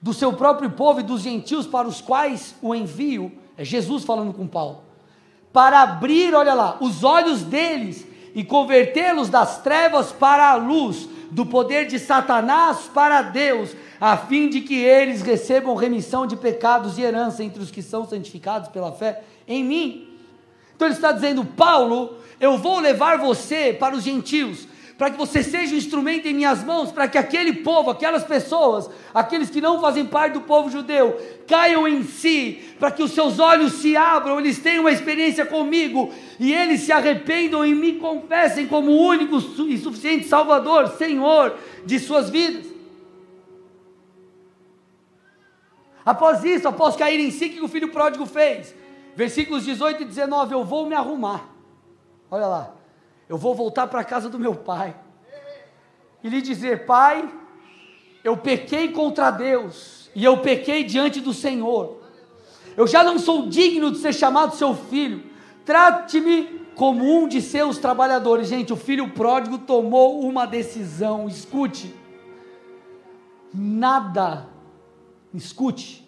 do seu próprio povo e dos gentios para os quais o envio. É Jesus falando com Paulo. Para abrir, olha lá, os olhos deles e convertê-los das trevas para a luz, do poder de Satanás para Deus, a fim de que eles recebam remissão de pecados e herança entre os que são santificados pela fé em mim. Então ele está dizendo, Paulo, eu vou levar você para os gentios, para que você seja um instrumento em minhas mãos, para que aquele povo, aquelas pessoas, aqueles que não fazem parte do povo judeu, caiam em si, para que os seus olhos se abram, eles tenham uma experiência comigo e eles se arrependam e me confessem como o único e suficiente Salvador, Senhor de suas vidas. Após isso, após cair em si, o que o filho pródigo fez? Versículos 18 e 19: Eu vou me arrumar. Olha lá eu vou voltar para a casa do meu pai e lhe dizer: Pai, eu pequei contra Deus e eu pequei diante do Senhor. Eu já não sou digno de ser chamado seu filho. Trate-me como um de seus trabalhadores. Gente, o filho pródigo tomou uma decisão. Escute. Nada, escute,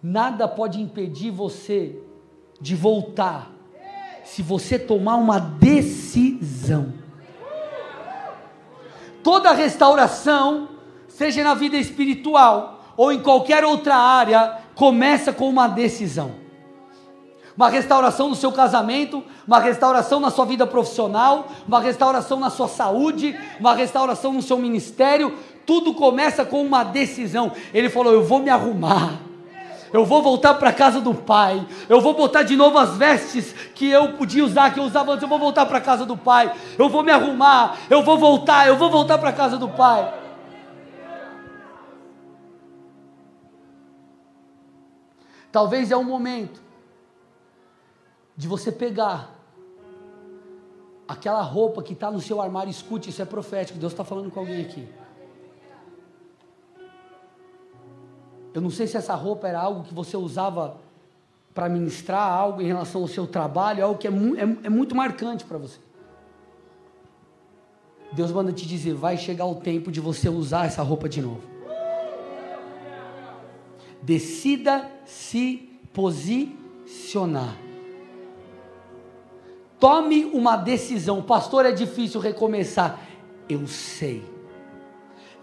nada pode impedir você de voltar se você tomar uma decisão. Toda restauração, seja na vida espiritual ou em qualquer outra área, começa com uma decisão. Uma restauração no seu casamento, uma restauração na sua vida profissional, uma restauração na sua saúde, uma restauração no seu ministério, tudo começa com uma decisão. Ele falou: Eu vou me arrumar eu vou voltar para a casa do pai, eu vou botar de novo as vestes que eu podia usar, que eu usava antes, eu vou voltar para a casa do pai, eu vou me arrumar, eu vou voltar, eu vou voltar para a casa do pai. Talvez é o momento de você pegar aquela roupa que está no seu armário, escute, isso é profético, Deus está falando com alguém aqui. Eu não sei se essa roupa era algo que você usava para ministrar algo em relação ao seu trabalho, algo que é, é, é muito marcante para você. Deus manda te dizer: vai chegar o tempo de você usar essa roupa de novo. Decida se posicionar. Tome uma decisão. Pastor, é difícil recomeçar. Eu sei.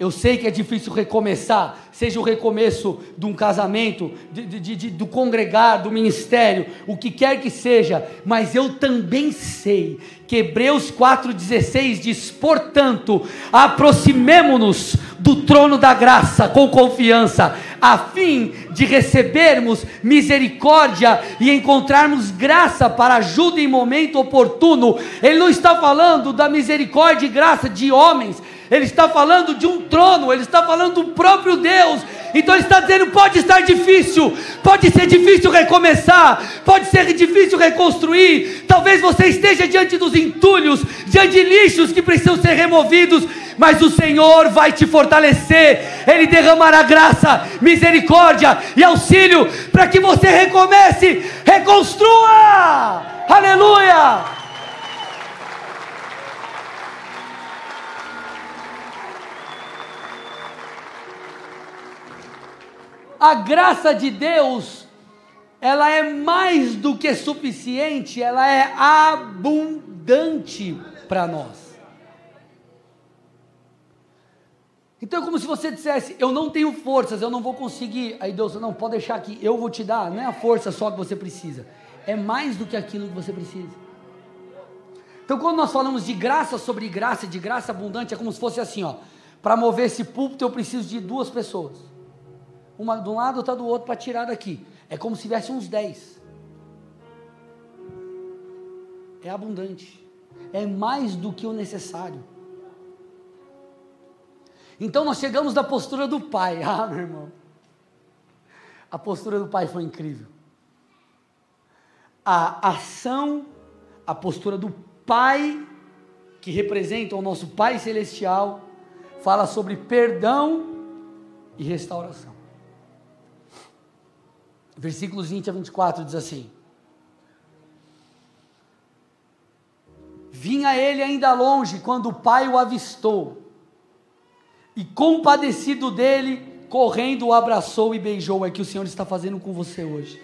Eu sei que é difícil recomeçar, seja o recomeço de um casamento, de, de, de, do congregar, do ministério, o que quer que seja, mas eu também sei que Hebreus 4,16 diz: portanto, aproximemo-nos do trono da graça com confiança, a fim de recebermos misericórdia e encontrarmos graça para ajuda em momento oportuno. Ele não está falando da misericórdia e graça de homens, ele está falando de um trono, ele está falando do próprio Deus. Então ele está dizendo: pode estar difícil, pode ser difícil recomeçar, pode ser difícil reconstruir. Talvez você esteja diante dos entulhos, diante de lixos que precisam ser removidos, mas o Senhor vai te fortalecer, Ele derramará graça, misericórdia e auxílio para que você recomece, reconstrua. Aleluia! A graça de Deus, ela é mais do que suficiente, ela é abundante para nós. Então é como se você dissesse: Eu não tenho forças, eu não vou conseguir. Aí Deus, não, pode deixar aqui, eu vou te dar. Não é a força só que você precisa, é mais do que aquilo que você precisa. Então, quando nós falamos de graça sobre graça, de graça abundante, é como se fosse assim: ó, para mover esse púlpito eu preciso de duas pessoas uma de um lado, outra do outro para tirar daqui. É como se tivesse uns dez. É abundante. É mais do que o necessário. Então nós chegamos da postura do pai. *laughs* Ah, meu irmão. A postura do pai foi incrível. A ação, a postura do pai, que representa o nosso Pai Celestial, fala sobre perdão e restauração. Versículos 20 a 24 diz assim: Vinha ele ainda longe quando o pai o avistou, e compadecido dele, correndo o abraçou e beijou. É que o Senhor está fazendo com você hoje.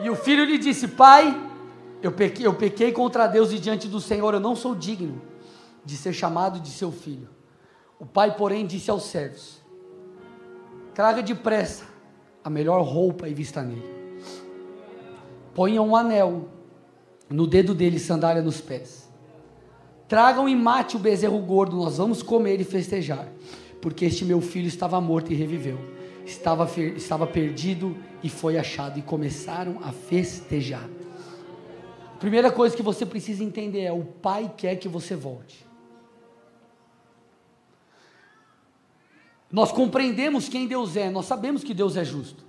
E o filho lhe disse: Pai, eu pequei, eu pequei contra Deus e diante do Senhor, eu não sou digno de ser chamado de seu filho. O pai, porém, disse aos servos: Traga depressa a melhor roupa e vista nele. Ponha um anel no dedo dele, sandália nos pés. Tragam e mate o bezerro gordo, nós vamos comer e festejar, porque este meu filho estava morto e reviveu, estava, estava perdido e foi achado, e começaram a festejar. A primeira coisa que você precisa entender é: o pai quer que você volte. Nós compreendemos quem Deus é, nós sabemos que Deus é justo.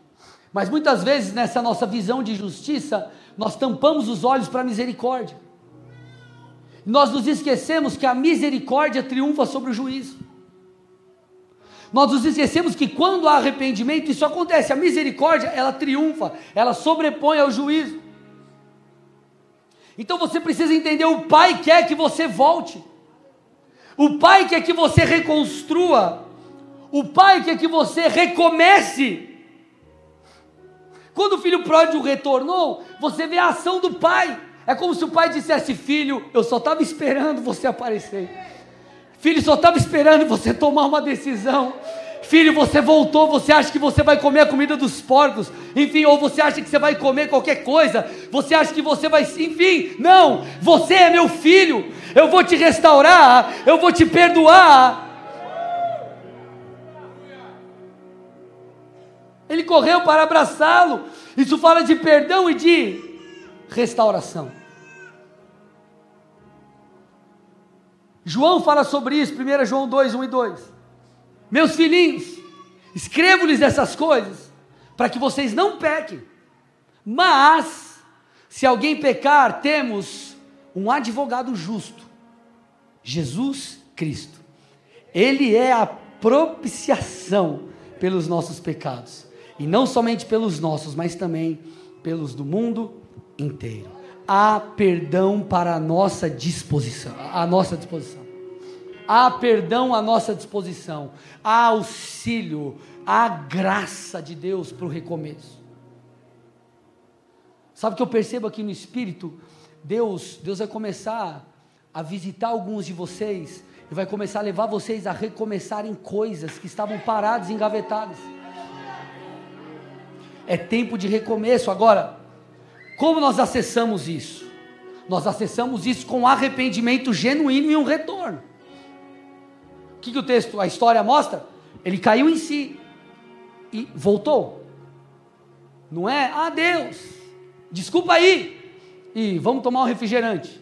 Mas muitas vezes, nessa nossa visão de justiça, nós tampamos os olhos para a misericórdia. Nós nos esquecemos que a misericórdia triunfa sobre o juízo. Nós nos esquecemos que quando há arrependimento, isso acontece. A misericórdia, ela triunfa, ela sobrepõe ao juízo. Então você precisa entender: o Pai quer que você volte, o Pai quer que você reconstrua, o Pai quer que você recomece. Quando o filho pródigo retornou, você vê a ação do pai. É como se o pai dissesse: Filho, eu só estava esperando você aparecer. Filho, só estava esperando você tomar uma decisão. Filho, você voltou, você acha que você vai comer a comida dos porcos, enfim, ou você acha que você vai comer qualquer coisa, você acha que você vai, enfim, não, você é meu filho, eu vou te restaurar, eu vou te perdoar, Ele correu para abraçá-lo. Isso fala de perdão e de restauração. João fala sobre isso, 1 João 2, 1 e 2. Meus filhinhos, escrevo-lhes essas coisas para que vocês não pequem. Mas, se alguém pecar, temos um advogado justo, Jesus Cristo. Ele é a propiciação pelos nossos pecados e não somente pelos nossos, mas também pelos do mundo inteiro. Há perdão para a nossa disposição, a nossa disposição. Há perdão à nossa disposição. Há auxílio, há graça de Deus para o recomeço. Sabe o que eu percebo aqui no Espírito? Deus, Deus vai começar a visitar alguns de vocês e vai começar a levar vocês a recomeçarem coisas que estavam paradas, engavetadas é tempo de recomeço. Agora, como nós acessamos isso? Nós acessamos isso com arrependimento genuíno e um retorno. O que, que o texto, a história mostra? Ele caiu em si e voltou. Não é? Ah, Deus, desculpa aí. E vamos tomar um refrigerante.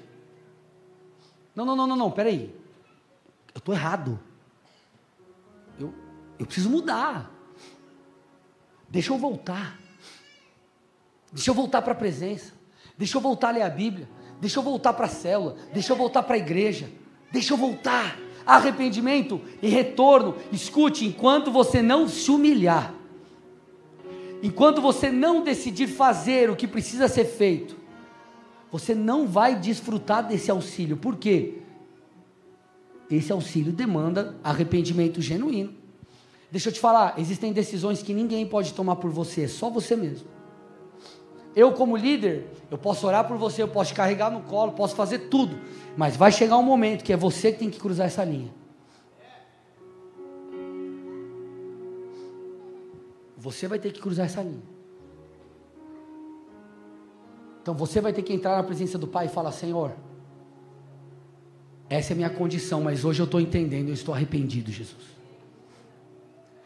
Não, não, não, não, não, peraí. Eu estou errado. Eu, eu preciso mudar. Deixa eu voltar. Deixa eu voltar para a presença. Deixa eu voltar a ler a Bíblia. Deixa eu voltar para a célula. Deixa eu voltar para a igreja. Deixa eu voltar. Arrependimento e retorno. Escute, enquanto você não se humilhar, enquanto você não decidir fazer o que precisa ser feito, você não vai desfrutar desse auxílio. Por quê? Esse auxílio demanda arrependimento genuíno. Deixa eu te falar, existem decisões que ninguém pode tomar por você, só você mesmo. Eu, como líder, eu posso orar por você, eu posso te carregar no colo, posso fazer tudo, mas vai chegar um momento que é você que tem que cruzar essa linha. Você vai ter que cruzar essa linha. Então você vai ter que entrar na presença do Pai e falar: Senhor, essa é a minha condição, mas hoje eu estou entendendo, eu estou arrependido, Jesus.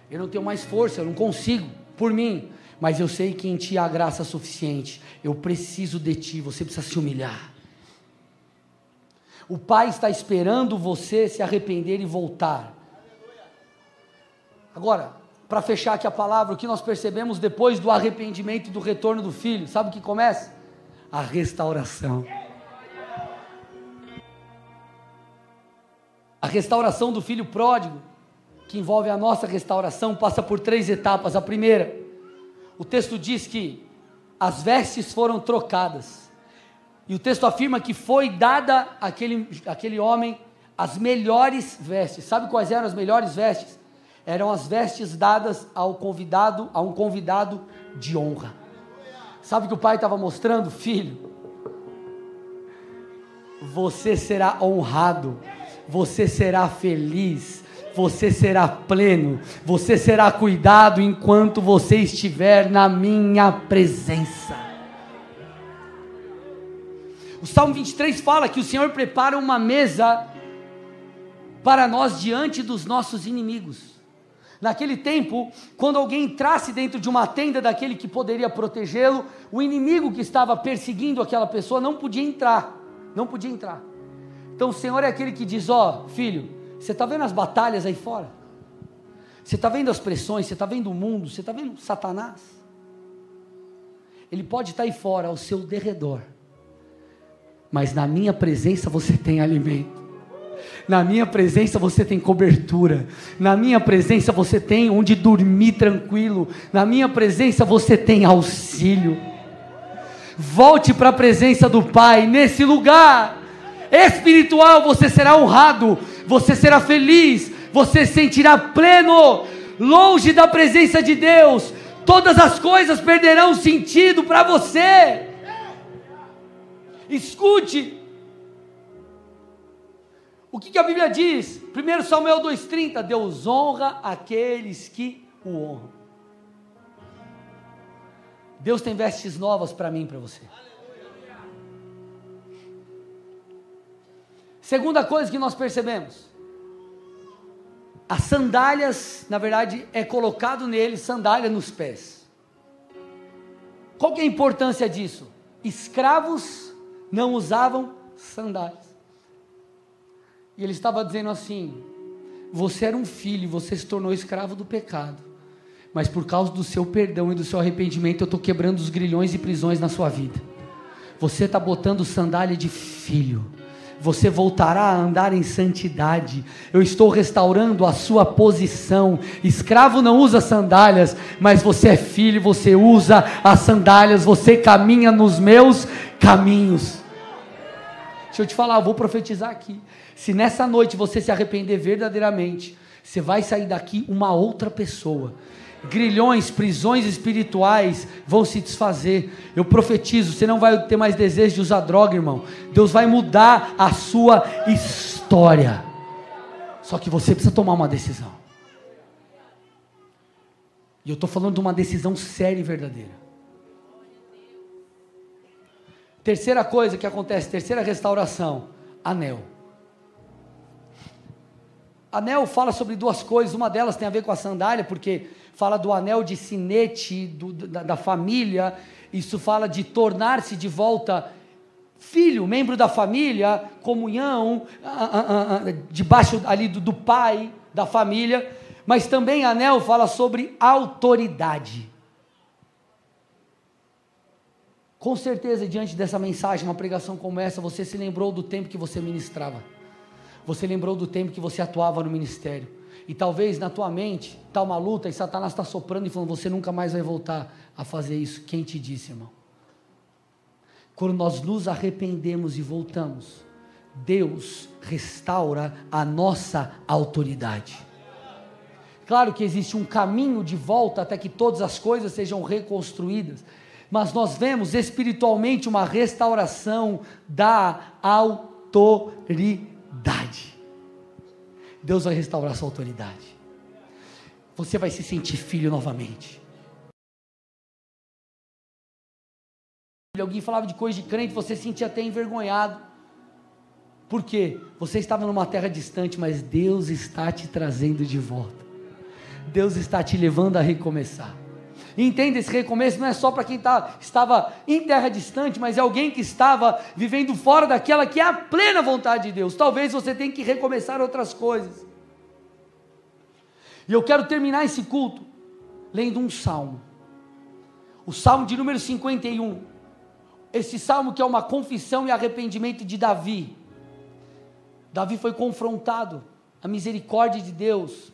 Eu não tenho mais força, eu não consigo por mim, mas eu sei que em Ti há graça suficiente. Eu preciso de Ti, você precisa se humilhar. O Pai está esperando você se arrepender e voltar. Agora, para fechar aqui a palavra, o que nós percebemos depois do arrependimento e do retorno do filho, sabe o que começa? A restauração. A restauração do filho pródigo que envolve a nossa restauração, passa por três etapas. A primeira, o texto diz que as vestes foram trocadas. E o texto afirma que foi dada àquele, àquele homem as melhores vestes. Sabe quais eram as melhores vestes? Eram as vestes dadas ao convidado, a um convidado de honra. Sabe o que o pai estava mostrando, filho? Você será honrado, você será feliz, você será pleno, você será cuidado enquanto você estiver na minha presença. O Salmo 23 fala que o Senhor prepara uma mesa para nós diante dos nossos inimigos. Naquele tempo, quando alguém entrasse dentro de uma tenda daquele que poderia protegê-lo, o inimigo que estava perseguindo aquela pessoa não podia entrar. Não podia entrar. Então o Senhor é aquele que diz: Ó, oh, filho, você está vendo as batalhas aí fora? Você está vendo as pressões? Você está vendo o mundo? Você está vendo Satanás? Ele pode estar aí fora, ao seu derredor, mas na minha presença você tem alimento. Na minha presença você tem cobertura. Na minha presença você tem onde dormir tranquilo. Na minha presença você tem auxílio. Volte para a presença do Pai nesse lugar espiritual. Você será honrado. Você será feliz. Você se sentirá pleno. Longe da presença de Deus. Todas as coisas perderão sentido para você. Escute o que, que a Bíblia diz? 1 Samuel 2,30: Deus honra aqueles que o honram. Deus tem vestes novas para mim e para você. Segunda coisa que nós percebemos: as sandálias, na verdade, é colocado nele sandália nos pés. Qual que é a importância disso? Escravos não usavam sandálias. E ele estava dizendo assim: Você era um filho, você se tornou escravo do pecado. Mas por causa do seu perdão e do seu arrependimento, eu estou quebrando os grilhões e prisões na sua vida. Você está botando sandália de filho. Você voltará a andar em santidade. Eu estou restaurando a sua posição. Escravo não usa sandálias, mas você é filho, você usa as sandálias, você caminha nos meus caminhos. Deixa eu te falar, eu vou profetizar aqui. Se nessa noite você se arrepender verdadeiramente, você vai sair daqui uma outra pessoa. Grilhões, prisões espirituais vão se desfazer. Eu profetizo, você não vai ter mais desejo de usar droga, irmão. Deus vai mudar a sua história. Só que você precisa tomar uma decisão. E eu estou falando de uma decisão séria e verdadeira. Terceira coisa que acontece, terceira restauração: anel. Anel fala sobre duas coisas, uma delas tem a ver com a sandália, porque fala do anel de sinete do, da, da família, isso fala de tornar-se de volta filho, membro da família, comunhão, debaixo ali do, do pai, da família, mas também anel fala sobre autoridade. Com certeza, diante dessa mensagem, uma pregação como essa, você se lembrou do tempo que você ministrava. Você lembrou do tempo que você atuava no ministério. E talvez na tua mente está uma luta e Satanás está soprando e falando: você nunca mais vai voltar a fazer isso. Quem te disse, irmão? Quando nós nos arrependemos e voltamos, Deus restaura a nossa autoridade. Claro que existe um caminho de volta até que todas as coisas sejam reconstruídas, mas nós vemos espiritualmente uma restauração da autoridade. Deus vai restaurar sua autoridade. Você vai se sentir filho novamente. Alguém falava de coisa de crente, você se sentia até envergonhado. Por quê? Você estava numa terra distante, mas Deus está te trazendo de volta. Deus está te levando a recomeçar. Entenda, esse recomeço não é só para quem tá, estava em terra distante, mas é alguém que estava vivendo fora daquela que é a plena vontade de Deus. Talvez você tenha que recomeçar outras coisas. E eu quero terminar esse culto lendo um salmo. O salmo de número 51. Esse salmo que é uma confissão e arrependimento de Davi. Davi foi confrontado, a misericórdia de Deus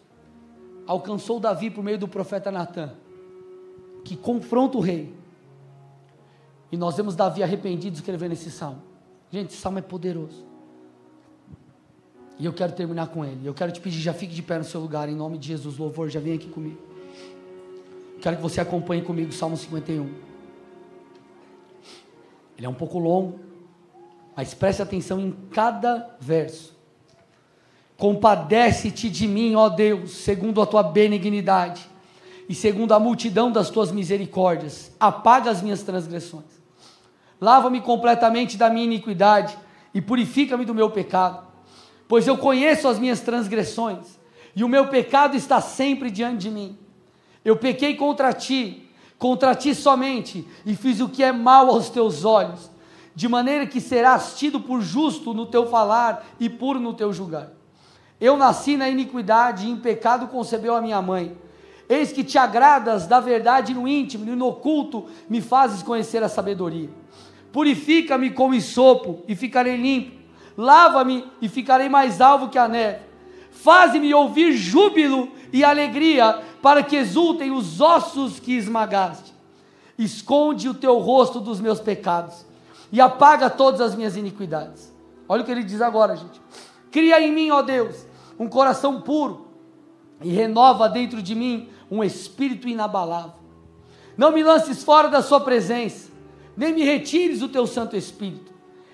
alcançou Davi por meio do profeta Natan, que confronta o rei. E nós vemos Davi arrependido escrevendo esse salmo. Gente, esse salmo é poderoso. E eu quero terminar com ele. Eu quero te pedir, já fique de pé no seu lugar, em nome de Jesus. Louvor, já vem aqui comigo. Quero que você acompanhe comigo o Salmo 51. Ele é um pouco longo, mas preste atenção em cada verso. Compadece-te de mim, ó Deus, segundo a tua benignidade e segundo a multidão das tuas misericórdias. Apaga as minhas transgressões. Lava-me completamente da minha iniquidade e purifica-me do meu pecado pois eu conheço as minhas transgressões, e o meu pecado está sempre diante de mim. Eu pequei contra ti, contra ti somente, e fiz o que é mal aos teus olhos, de maneira que serás tido por justo no teu falar e puro no teu julgar. Eu nasci na iniquidade, e em pecado concebeu a minha mãe. Eis que te agradas da verdade no íntimo e no oculto me fazes conhecer a sabedoria. Purifica-me com sopo e ficarei limpo lava-me e ficarei mais alvo que a neve. Faze-me ouvir júbilo e alegria, para que exultem os ossos que esmagaste. Esconde o teu rosto dos meus pecados e apaga todas as minhas iniquidades. Olha o que ele diz agora, gente. Cria em mim, ó Deus, um coração puro e renova dentro de mim um espírito inabalável. Não me lances fora da sua presença, nem me retires o teu Santo Espírito.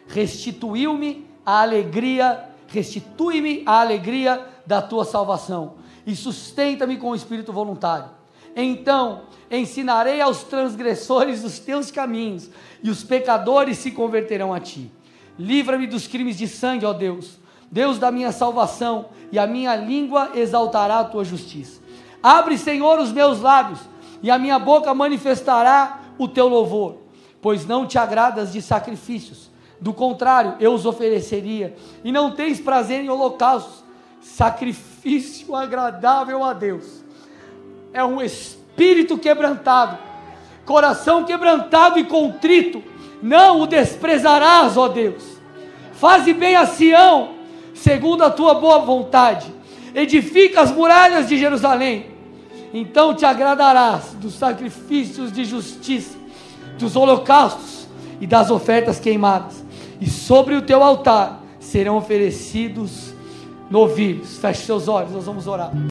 Restituiu-me a alegria, restitui-me a alegria da tua salvação e sustenta-me com o espírito voluntário. Então ensinarei aos transgressores os teus caminhos e os pecadores se converterão a ti. Livra-me dos crimes de sangue, ó Deus, Deus da minha salvação, e a minha língua exaltará a tua justiça. Abre, Senhor, os meus lábios, e a minha boca manifestará o teu louvor, pois não te agradas de sacrifícios do contrário, eu os ofereceria. E não tens prazer em holocaustos, sacrifício agradável a Deus. É um espírito quebrantado, coração quebrantado e contrito. Não o desprezarás, ó Deus. Faze bem a Sião, segundo a tua boa vontade. Edifica as muralhas de Jerusalém. Então te agradarás dos sacrifícios de justiça, dos holocaustos e das ofertas queimadas e sobre o teu altar serão oferecidos novilhos. Feche seus olhos, nós vamos orar.